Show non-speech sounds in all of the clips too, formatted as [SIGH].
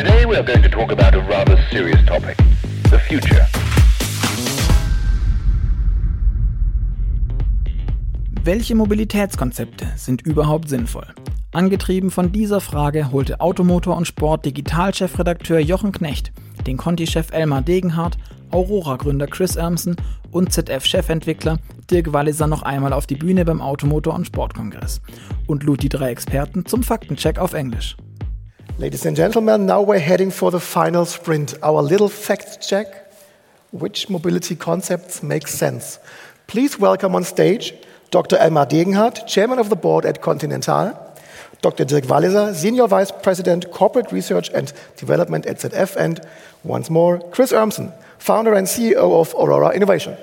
Today we are going to talk about a rather serious topic, the future. Welche Mobilitätskonzepte sind überhaupt sinnvoll? Angetrieben von dieser Frage holte Automotor und Sport Digitalchefredakteur Jochen Knecht den Conti-Chef Elmar Degenhardt, Aurora-Gründer Chris Ermsen und ZF-Chefentwickler Dirk Walliser noch einmal auf die Bühne beim Automotor- und Sportkongress und lud die drei Experten zum Faktencheck auf Englisch. Ladies and gentlemen, now we're heading for the final sprint, our little fact check. Which mobility concepts make sense? Please welcome on stage Dr. Elmar Degenhart, Chairman of the Board at Continental, Dr. Dirk Walliser, Senior Vice President, Corporate Research and Development at ZF, and once more, Chris Urmson, Founder and CEO of Aurora Innovation.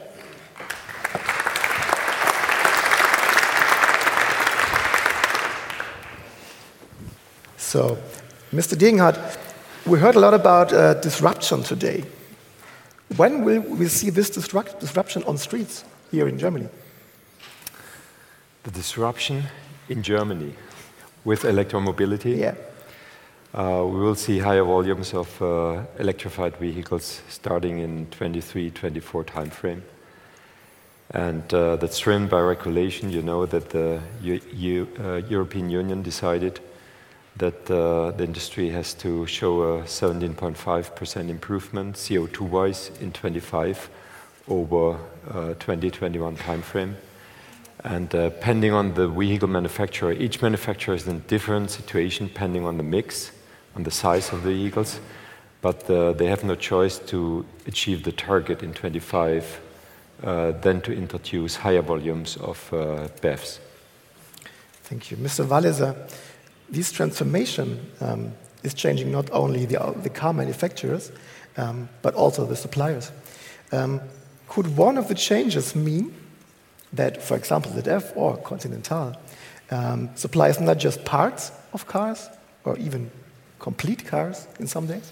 So, Mr. Degenhart, we heard a lot about uh, disruption today. When will we see this disrupt disruption on streets here in Germany? The disruption in Germany with electromobility. Yeah. Uh, we will see higher volumes of uh, electrified vehicles starting in 23, 24 timeframe. And uh, that's driven by regulation. You know that the U U uh, European Union decided that uh, the industry has to show a 17.5% improvement CO2-wise in 25 over 2021 uh, timeframe. And uh, depending on the vehicle manufacturer, each manufacturer is in a different situation depending on the mix, on the size of the vehicles. But uh, they have no choice to achieve the target in 25 uh, than to introduce higher volumes of uh, BEVs. Thank you. Mr. Walliser, this transformation um, is changing not only the, the car manufacturers, um, but also the suppliers. Um, could one of the changes mean that, for example, the ZF or Continental um, supplies not just parts of cars or even complete cars in some days?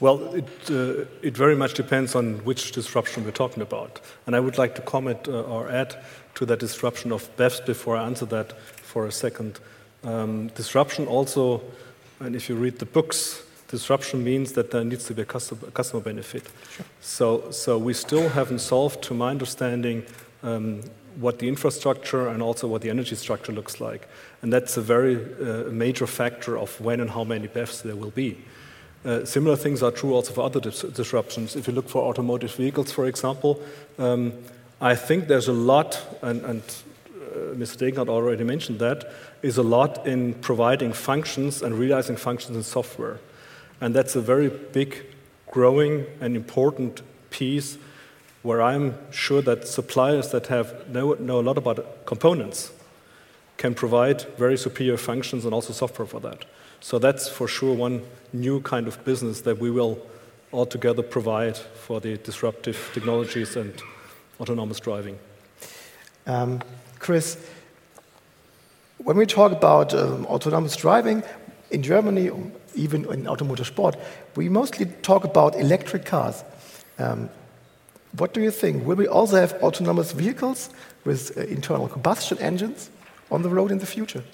Well, it, uh, it very much depends on which disruption we're talking about. And I would like to comment uh, or add to that disruption of BEVs before I answer that for a second. Um, disruption also, and if you read the books, disruption means that there needs to be a customer, customer benefit. Sure. So, so we still haven't solved, to my understanding, um, what the infrastructure and also what the energy structure looks like. And that's a very uh, major factor of when and how many BEVs there will be. Uh, similar things are true also for other dis disruptions. If you look for automotive vehicles, for example, um, I think there's a lot, and, and uh, Mr. Degenhart already mentioned that, is a lot in providing functions and realizing functions in software. And that's a very big, growing, and important piece where I'm sure that suppliers that have know, know a lot about components can provide very superior functions and also software for that. So that's for sure one new kind of business that we will altogether provide for the disruptive technologies and autonomous driving. Um, Chris, when we talk about um, autonomous driving in Germany, even in automotive sport, we mostly talk about electric cars. Um, what do you think? Will we also have autonomous vehicles with uh, internal combustion engines on the road in the future?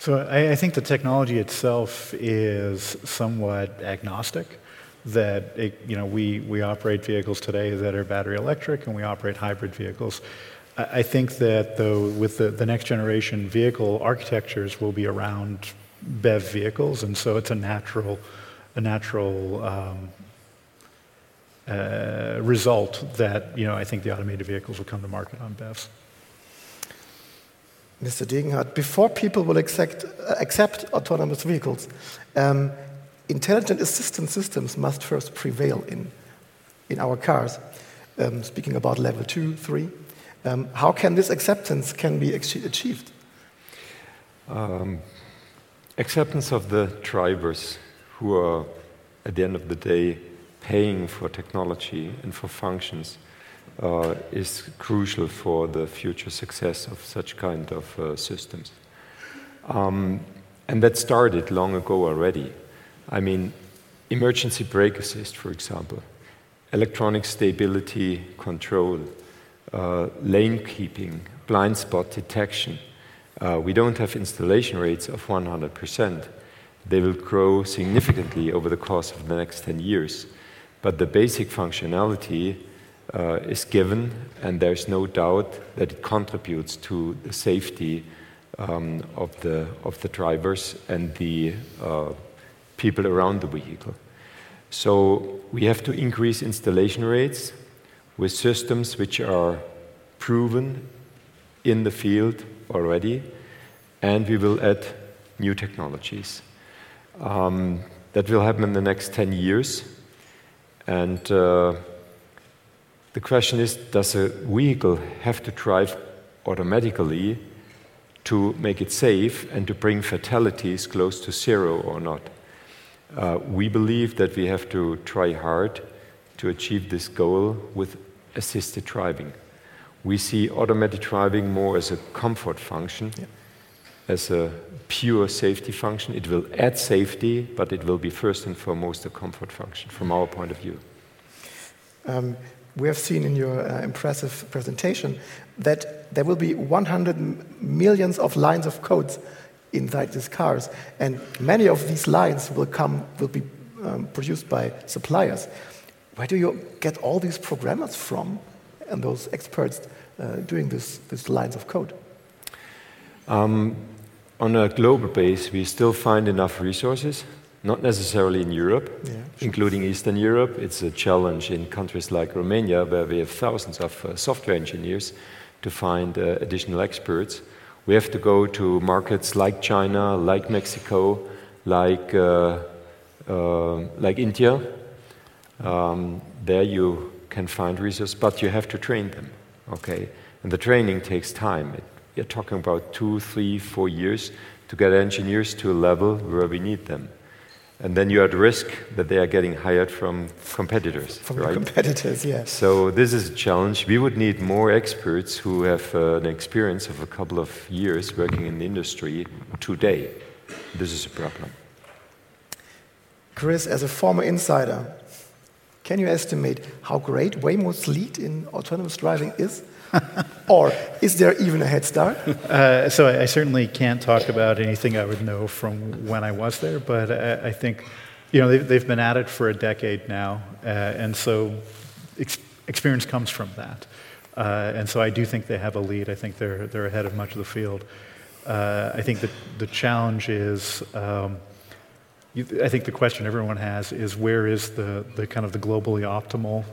So I, I, think the technology itself is somewhat agnostic. That it, you know we we operate vehicles today that are battery electric, and we operate hybrid vehicles. I, I think that though with the, the next generation vehicle architectures will be around BEV vehicles, and so it's a natural, a natural um, uh, result that you know I think the automated vehicles will come to market on BEVs. Mr. Degenhart, before people will accept, uh, accept autonomous vehicles, um, intelligent assistance systems must first prevail in, in our cars. Um, speaking about level two, three, um, how can this acceptance can be achieved? Um, acceptance of the drivers who are, at the end of the day, paying for technology and for functions uh, is crucial for the future success of such kind of uh, systems. Um, and that started long ago already. I mean, emergency brake assist, for example, electronic stability control, uh, lane keeping, blind spot detection, Uh, we don't have installation rates of 100%. They will grow significantly over the course of the next 10 years. But the basic functionality uh, is given, and there's no doubt that it contributes to the safety um, of, the, of the drivers and the uh, people around the vehicle. So we have to increase installation rates with systems which are proven in the field already, and we will add new technologies. Um, that will happen in the next 10 years. And uh, the question is does a vehicle have to drive automatically to make it safe and to bring fatalities close to zero or not? Uh, we believe that we have to try hard to achieve this goal with assisted driving. We see automatic driving more as a comfort function. Yeah as a pure safety function. It will add safety, but it will be first and foremost a comfort function from our point of view. Um, we have seen in your uh, impressive presentation that there will be 100 millions of lines of codes inside these cars, and many of these lines will come will be um, produced by suppliers. Where do you get all these programmers from, and those experts uh, doing this, these lines of code? Um, on a global base, we still find enough resources, not necessarily in Europe, yeah, sure. including Eastern Europe. It's a challenge in countries like Romania, where we have thousands of uh, software engineers to find uh, additional experts. We have to go to markets like China, like Mexico, like, uh, uh like India. Um, there you can find resources, but you have to train them. Okay, and the training takes time. It you're talking about two, three, four years to get engineers to a level where we need them. And then you're at risk that they are getting hired from competitors. From right? competitors, yes. So this is a challenge. We would need more experts who have uh, an experience of a couple of years working in the industry today. This is a problem. Chris, as a former insider, can you estimate how great Waymo's lead in autonomous driving is? [LAUGHS] or is there even a head start? [LAUGHS] Uh, so I, I, certainly can't talk about anything I would know from when I was there, but I, I think, you know, they've, they've, been at it for a decade now, uh, and so ex- experience comes from that. Uh, and so I do think they have a lead. I think they're, they're ahead of much of the field. Uh, I think that the challenge is, um, I think the question everyone has is where is the, the kind of the globally optimal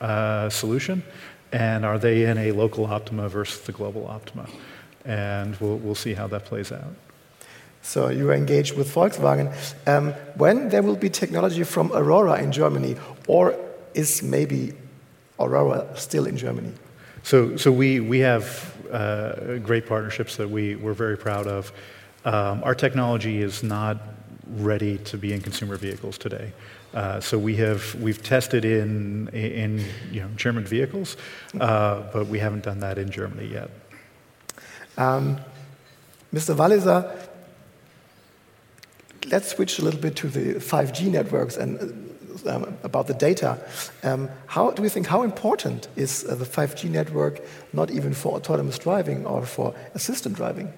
uh, solution? And are they in a local optima versus the global optima? And we'll, we'll see how that plays out. So you are engaged with Volkswagen. Um, when there will be technology from Aurora in Germany, or is maybe Aurora still in Germany? So, so we, we have uh, great partnerships that we, we're very proud of. Um, our technology is not ready to be in consumer vehicles today. Uh, so we have we've tested in in you know German vehicles, uh, but we haven't done that in Germany yet. Um, Mr. Walliser, let's switch a little bit to the 5G networks and uh, um, about the data. Um, how do you think how important is uh, the 5G network, not even for autonomous driving or for assistant driving?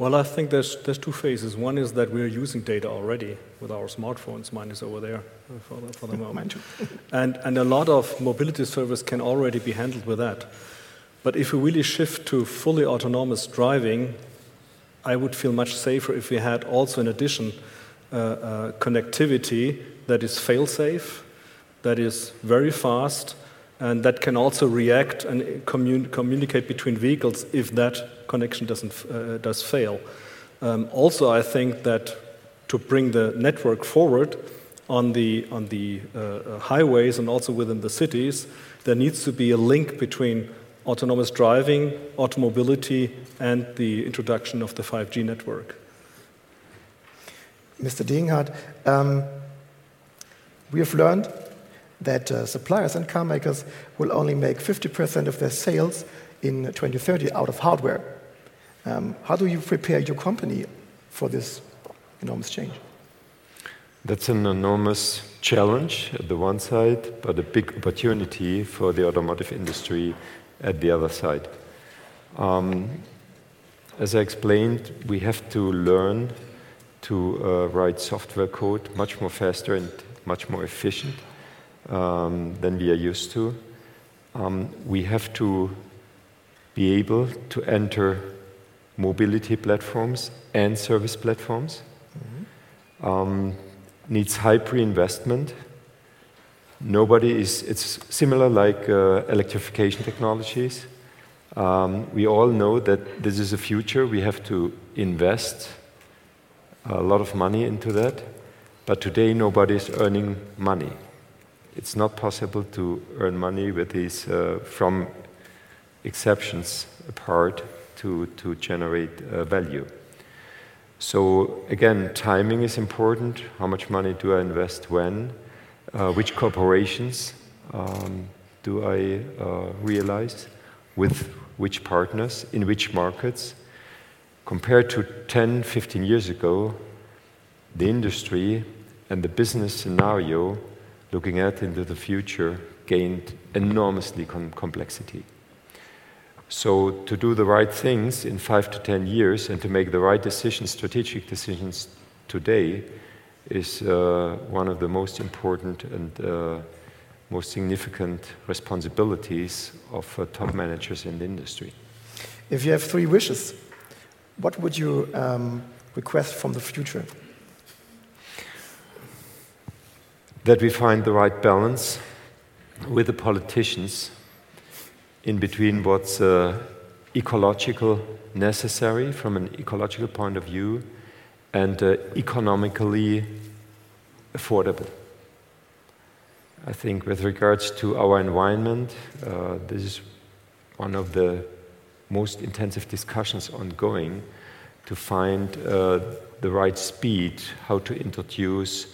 Well, I think there's, there's two phases. One is that we're using data already with our smartphones. Mine is over there uh, for the, for the [LAUGHS] moment. and, and a lot of mobility service can already be handled with that. But if we really shift to fully autonomous driving, I would feel much safer if we had also, in addition, uh, uh, connectivity that is fail safe, that is very fast, and that can also react and commun communicate between vehicles if that connection doesn't, uh, does fail. Um, also, I think that to bring the network forward on the, on the uh, uh highways and also within the cities, there needs to be a link between autonomous driving, automobility, and the introduction of the 5G network. Mr. Degenhart, um, we have learned that uh, suppliers and car makers will only make 50% of their sales in 2030 out of hardware. Um, how do you prepare your company for this enormous change? That's an enormous challenge at the one side, but a big opportunity for the automotive industry at the other side. Um, as I explained, we have to learn to uh, write software code much more faster and much more efficient um, than we are used to. Um, we have to be able to enter mobility platforms and service platforms. Mm-hmm. Um, needs high pre-investment. Nobody is. It's similar like uh, electrification technologies. Um, we all know that this is a future. We have to invest a lot of money into that. But today, nobody is earning money. It's not possible to earn money with these uh, from exceptions apart to, to generate uh, value. So, again, timing is important. How much money do I invest when? Uh, which corporations um, do I uh, realize? With which partners? In which markets? Compared to 10, 15 years ago, the industry and the business scenario looking at into the future gained enormously com complexity. So, to do the right things in five to ten years and to make the right decisions, strategic decisions today, is uh, one of the most important and uh, most significant responsibilities of uh, top managers in the industry. If you have three wishes, what would you um, request from the future? That we find the right balance with the politicians in between what's uh, ecological necessary from an ecological point of view and uh, economically affordable. I think with regards to our environment, uh, this is one of the most intensive discussions ongoing to find uh, the right speed, how to introduce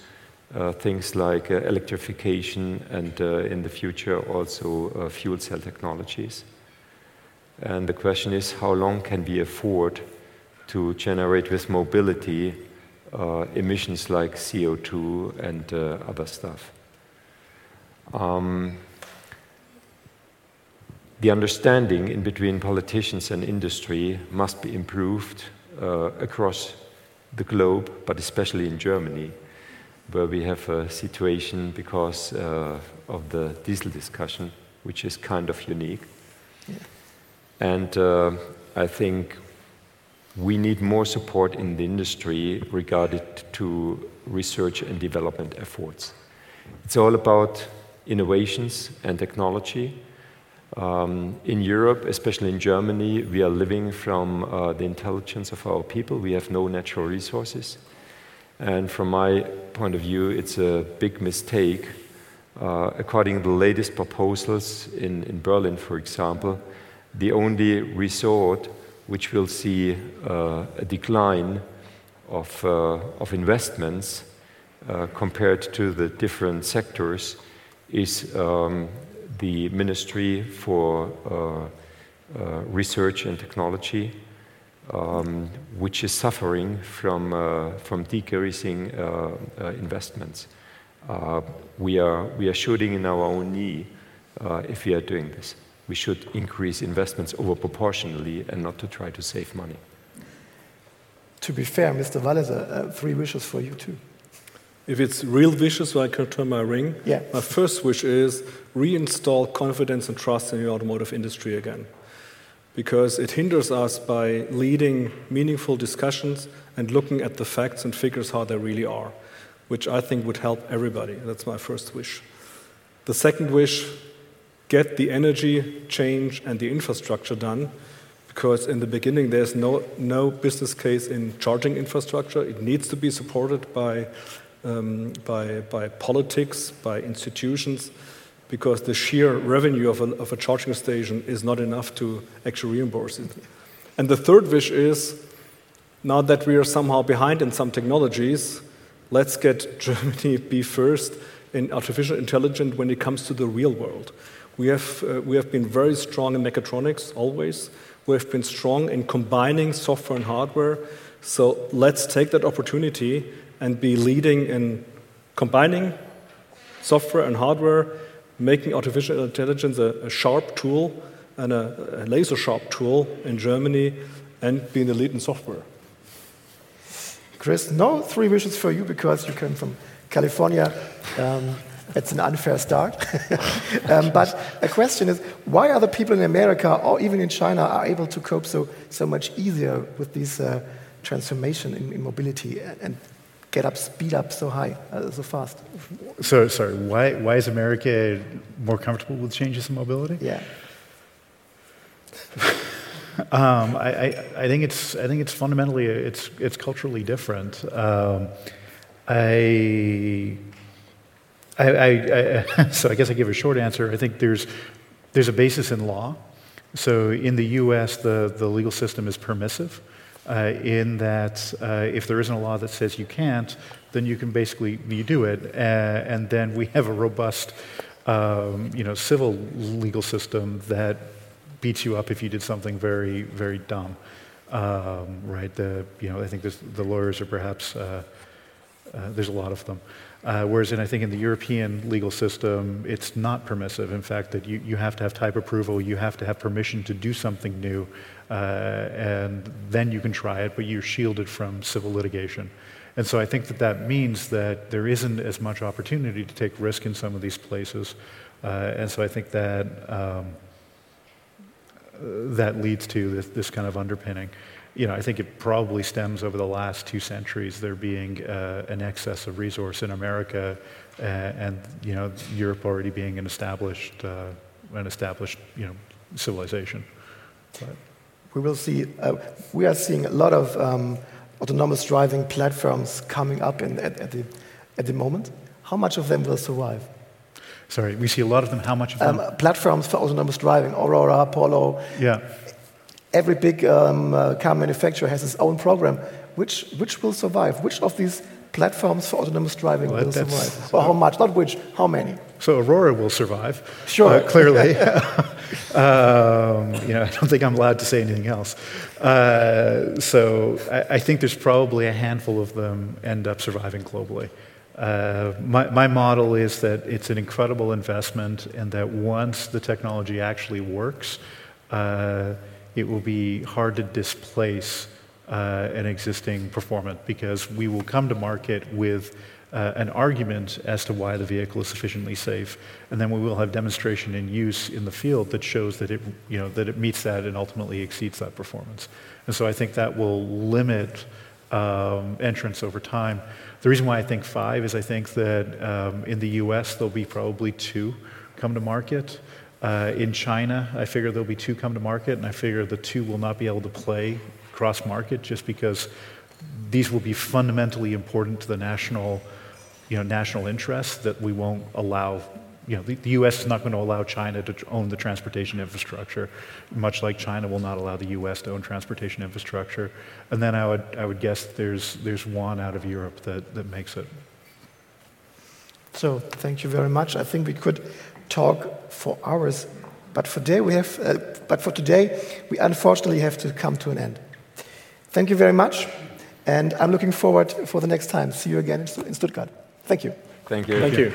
uh, things like uh, electrification and uh, in the future also uh, fuel cell technologies. And the question is how long can we afford to generate with mobility uh, emissions like CO2 and uh, other stuff? Um, the understanding in between politicians and industry must be improved across the globe, but especially in Germany where we have a situation because uh, of the diesel discussion, which is kind of unique. Yeah. And uh, I think we need more support in the industry regarding to research and development efforts. It's all about innovations and technology. Um, in Europe, especially in Germany, we are living from uh, the intelligence of our people. We have no natural resources. And from my point of view, it's a big mistake. Uh, according to the latest proposals in, in Berlin, for example, the only resort which will see uh, a decline of, uh, of investments uh, compared to the different sectors is um, the Ministry for uh, uh, Research and Technology um, which is suffering from, uh, from decreasing uh, uh, investments. Uh, we, are, we are shooting in our own knee uh, if we are doing this. We should increase investments over proportionally and not to try to save money. To be fair, Mr. Walliser, three wishes for you too. If it's real wishes, so I can turn my ring. Yeah. My first wish is reinstall confidence and trust in the automotive industry again because it hinders us by leading meaningful discussions and looking at the facts and figures how they really are, which I think would help everybody. That's my first wish. The second wish get the energy change and the infrastructure done because in the beginning there's no, no business case in charging infrastructure. It needs to be supported by, um, by, by politics, by institutions because the sheer revenue of a, of a charging station is not enough to actually reimburse it. And the third wish is now that we are somehow behind in some technologies, let's get [LAUGHS] Germany be first in artificial intelligence when it comes to the real world. We have, uh, we have been very strong in mechatronics always. We have been strong in combining software and hardware. So let's take that opportunity and be leading in combining software and hardware making artificial intelligence a, a sharp tool and a, a laser sharp tool in Germany and being the lead in software. Chris, no three wishes for you because you come from California. Um, it's an unfair start. [LAUGHS] um, but a question is, why are the people in America or even in China are able to cope so, so much easier with this uh, transformation in, in mobility and, and, get up, speed up so high, uh, so fast? So, sorry, why, why is America more comfortable with changes in mobility? Yeah. [LAUGHS] um, I, I, I, think it's, I think it's fundamentally, it's, it's culturally different. Um, I I, I, I, [LAUGHS] so I guess I give a short answer. I think there's, there's a basis in law. So in the U.S., the, the legal system is permissive uh, in that uh, if there isn't a law that says you can't, then you can basically you do it, uh, and then we have a robust, um, you know, civil legal system that beats you up if you did something very very dumb, um, right? The you know I think the lawyers are perhaps uh, uh, there's a lot of them. Uh, whereas in, I think in the European legal system, it's not permissive. In fact, that you, you have to have type approval, you have to have permission to do something new, uh, and then you can try it, but you're shielded from civil litigation. And so I think that that means that there isn't as much opportunity to take risk in some of these places. Uh, and so I think that um, that leads to this, this kind of underpinning you know, I think it probably stems over the last two centuries there being uh, an excess of resource in America, uh, and you know, Europe already being an established, uh, an established, you know, civilization. But we will see. Uh, we are seeing a lot of um, autonomous driving platforms coming up in, at, at, the at the moment. How much of them will survive? Sorry, we see a lot of them. How much of them? Um, platforms for autonomous driving, Aurora, Apollo. Yeah every big um, uh, car manufacturer has its own program. Which, which will survive? Which of these platforms for autonomous driving well, will survive? Or how much? Not which, how many? So Aurora will survive. Sure. Uh, clearly. [LAUGHS] um, you know, I don't think I'm allowed to say anything else. Uh, so I, I, think there's probably a handful of them end up surviving globally. Uh, my, my model is that it's an incredible investment and that once the technology actually works, uh, it will be hard to displace uh, an existing performant because we will come to market with uh, an argument as to why the vehicle is sufficiently safe, and then we will have demonstration in use in the field that shows that it, you know, that it meets that and ultimately exceeds that performance. And so I think that will limit um, entrance over time. The reason why I think five is I think that um, in the U.S. there'll be probably two come to market. Uh, in China, I figure there'll be two come to market, and I figure the two will not be able to play cross market just because these will be fundamentally important to the national, you know, national interest that we won't allow. You know, the, the U.S. is not going to allow China to own the transportation infrastructure, much like China will not allow the U.S. to own transportation infrastructure. And then I would, I would guess there's, there's one out of Europe that, that makes it. So thank you very much. I think we could talk for hours, but for today we have. Uh, but for today, we unfortunately have to come to an end. Thank you very much, and I'm looking forward for the next time. See you again in Stuttgart. Thank you. Thank you. Thank you.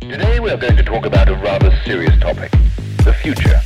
Today we are going to talk about a rather serious topic, the future.